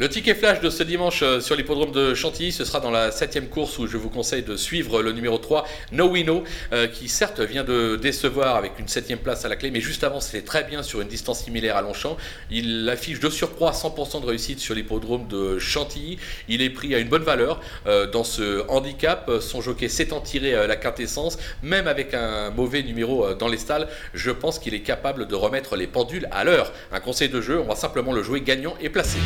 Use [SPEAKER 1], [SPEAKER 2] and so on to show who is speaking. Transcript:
[SPEAKER 1] Le ticket flash de ce dimanche euh, sur l'hippodrome de Chantilly, ce sera dans la septième course où je vous conseille de suivre le numéro 3, No Wino, euh, qui certes vient de décevoir avec une septième place à la clé, mais juste avant c'était très bien sur une distance similaire à Longchamp. Il affiche de surcroît 100% de réussite sur l'hippodrome de Chantilly. Il est pris à une bonne valeur euh, dans ce handicap. Son jockey s'étant tiré la quintessence, même avec un mauvais numéro dans les stalles, je pense qu'il est capable de remettre les pendules à l'heure. Un conseil de jeu, on va simplement le jouer gagnant et placé.